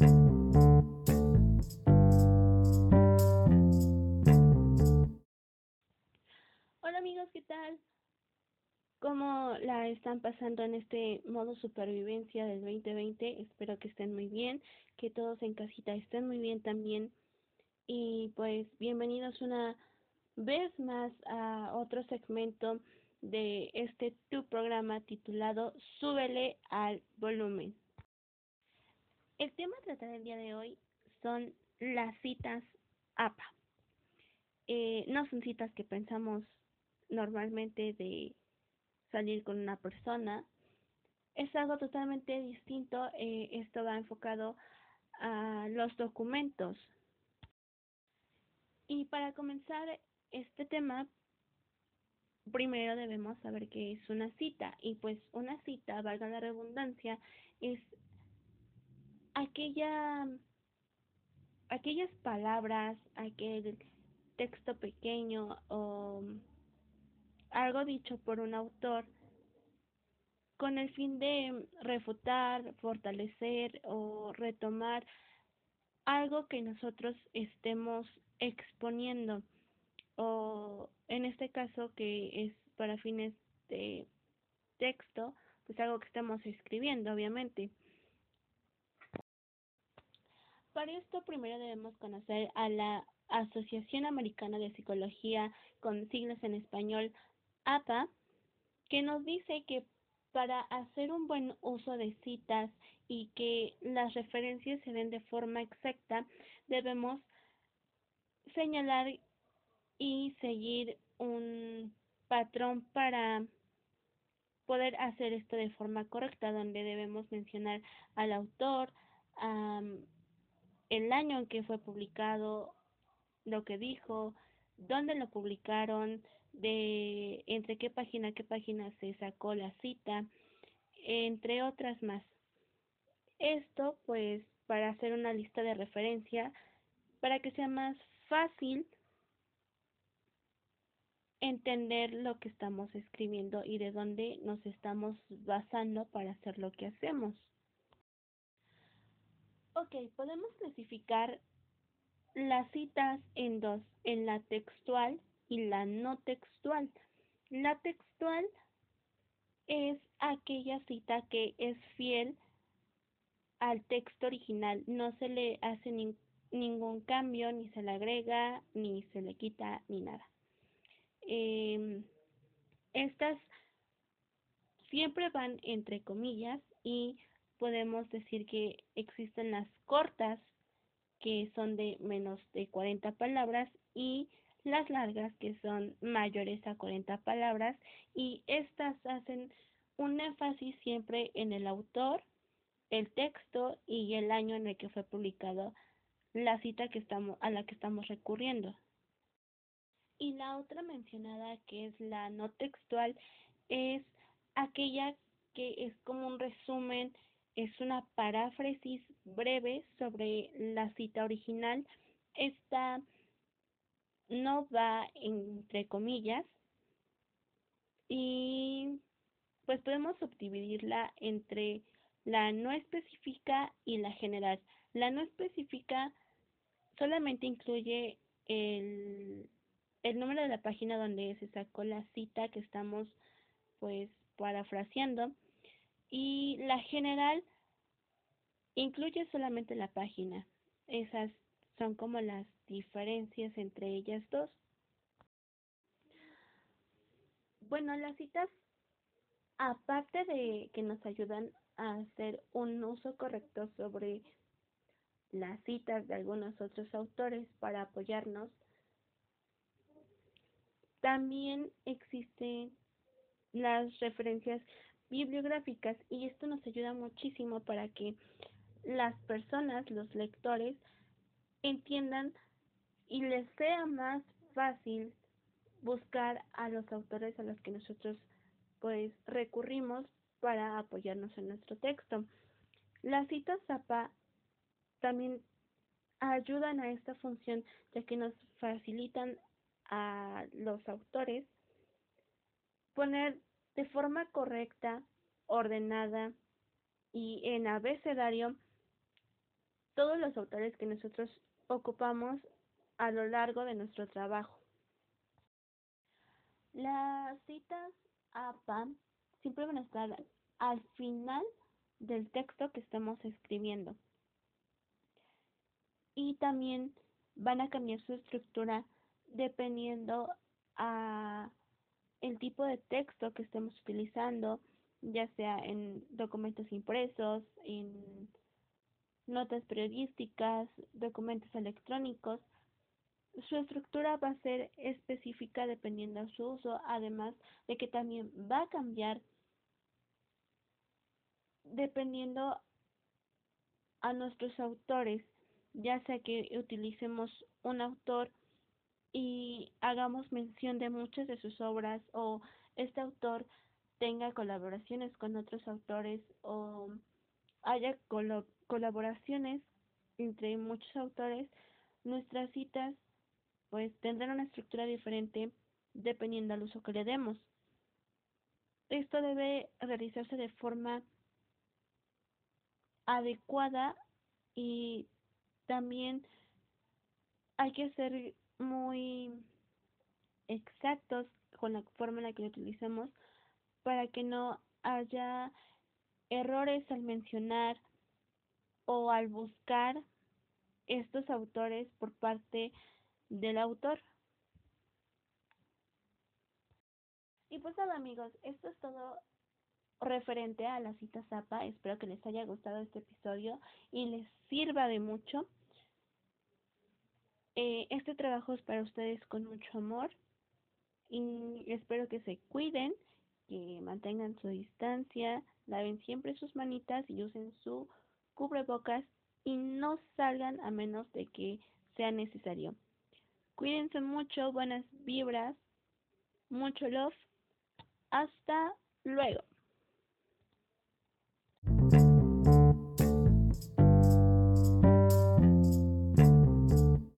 Hola amigos, ¿qué tal? ¿Cómo la están pasando en este modo supervivencia del 2020? Espero que estén muy bien, que todos en casita estén muy bien también. Y pues bienvenidos una vez más a otro segmento de este tu programa titulado Súbele al volumen. El tema a tratar el día de hoy son las citas APA. Eh, no son citas que pensamos normalmente de salir con una persona. Es algo totalmente distinto. Eh, esto va enfocado a los documentos. Y para comenzar este tema, primero debemos saber qué es una cita. Y pues una cita, valga la redundancia, es aquella aquellas palabras, aquel texto pequeño o algo dicho por un autor con el fin de refutar, fortalecer o retomar algo que nosotros estemos exponiendo o en este caso que es para fines de texto, pues algo que estamos escribiendo, obviamente. Para esto primero debemos conocer a la Asociación Americana de Psicología con siglas en español APA, que nos dice que para hacer un buen uso de citas y que las referencias se den de forma exacta, debemos señalar y seguir un patrón para poder hacer esto de forma correcta, donde debemos mencionar al autor, el año en que fue publicado, lo que dijo, dónde lo publicaron, de entre qué página qué página se sacó la cita, entre otras más. Esto pues para hacer una lista de referencia para que sea más fácil entender lo que estamos escribiendo y de dónde nos estamos basando para hacer lo que hacemos. Ok, podemos clasificar las citas en dos, en la textual y la no textual. La textual es aquella cita que es fiel al texto original, no se le hace ningún cambio, ni se le agrega, ni se le quita, ni nada. Em, estas siempre van entre comillas y podemos decir que existen las cortas que son de menos de 40 palabras y las largas que son mayores a 40 palabras y estas hacen un énfasis siempre en el autor, el texto y el año en el que fue publicado la cita que estamos a la que estamos recurriendo. Y la otra mencionada que es la no textual es aquella que es como un resumen, es una paráfrasis breve sobre la cita original. Esta no va entre comillas y pues podemos subdividirla entre la no específica y la general. La no específica solamente incluye el, el número de la página donde se sacó la cita que estamos pues parafraseando y la general incluye solamente la página. Esas son como las diferencias entre ellas dos. Bueno, las citas, aparte de que nos ayudan a hacer un uso correcto sobre las citas de algunos otros autores para apoyarnos, también existen las referencias bibliográficas y esto nos ayuda muchísimo para que las personas, los lectores, entiendan y les sea más fácil buscar a los autores a los que nosotros pues recurrimos para apoyarnos en nuestro texto. Las citas ZAPA también ayudan a esta función ya que nos facilitan a los autores poner de forma correcta, ordenada y en abecedario todos los autores que nosotros ocupamos a lo largo de nuestro trabajo. Las citas APA siempre van a estar al final del texto que estamos escribiendo. Y también van a cambiar su estructura dependiendo a el tipo de texto que estemos utilizando, ya sea en documentos impresos, en notas periodísticas, documentos electrónicos. Su estructura va a ser específica dependiendo de su uso, además de que también va a cambiar dependiendo a nuestros autores, ya sea que utilicemos un autor y hagamos mención de muchas de sus obras o este autor tenga colaboraciones con otros autores o haya colaboraciones entre muchos autores, nuestras citas pues tendrán una estructura diferente dependiendo al uso que le demos. Esto debe realizarse de forma adecuada y también hay que ser muy exactos con la forma en la que lo utilizamos para que no haya errores al mencionar o al buscar estos autores por parte del autor. Y pues nada amigos, esto es todo referente a la cita Zapa. Espero que les haya gustado este episodio y les sirva de mucho. Eh, este trabajo es para ustedes con mucho amor y espero que se cuiden, que mantengan su distancia, laven siempre sus manitas y usen su cubrebocas y no salgan a menos de que sea necesario. Cuídense mucho, buenas vibras, mucho love. Hasta luego.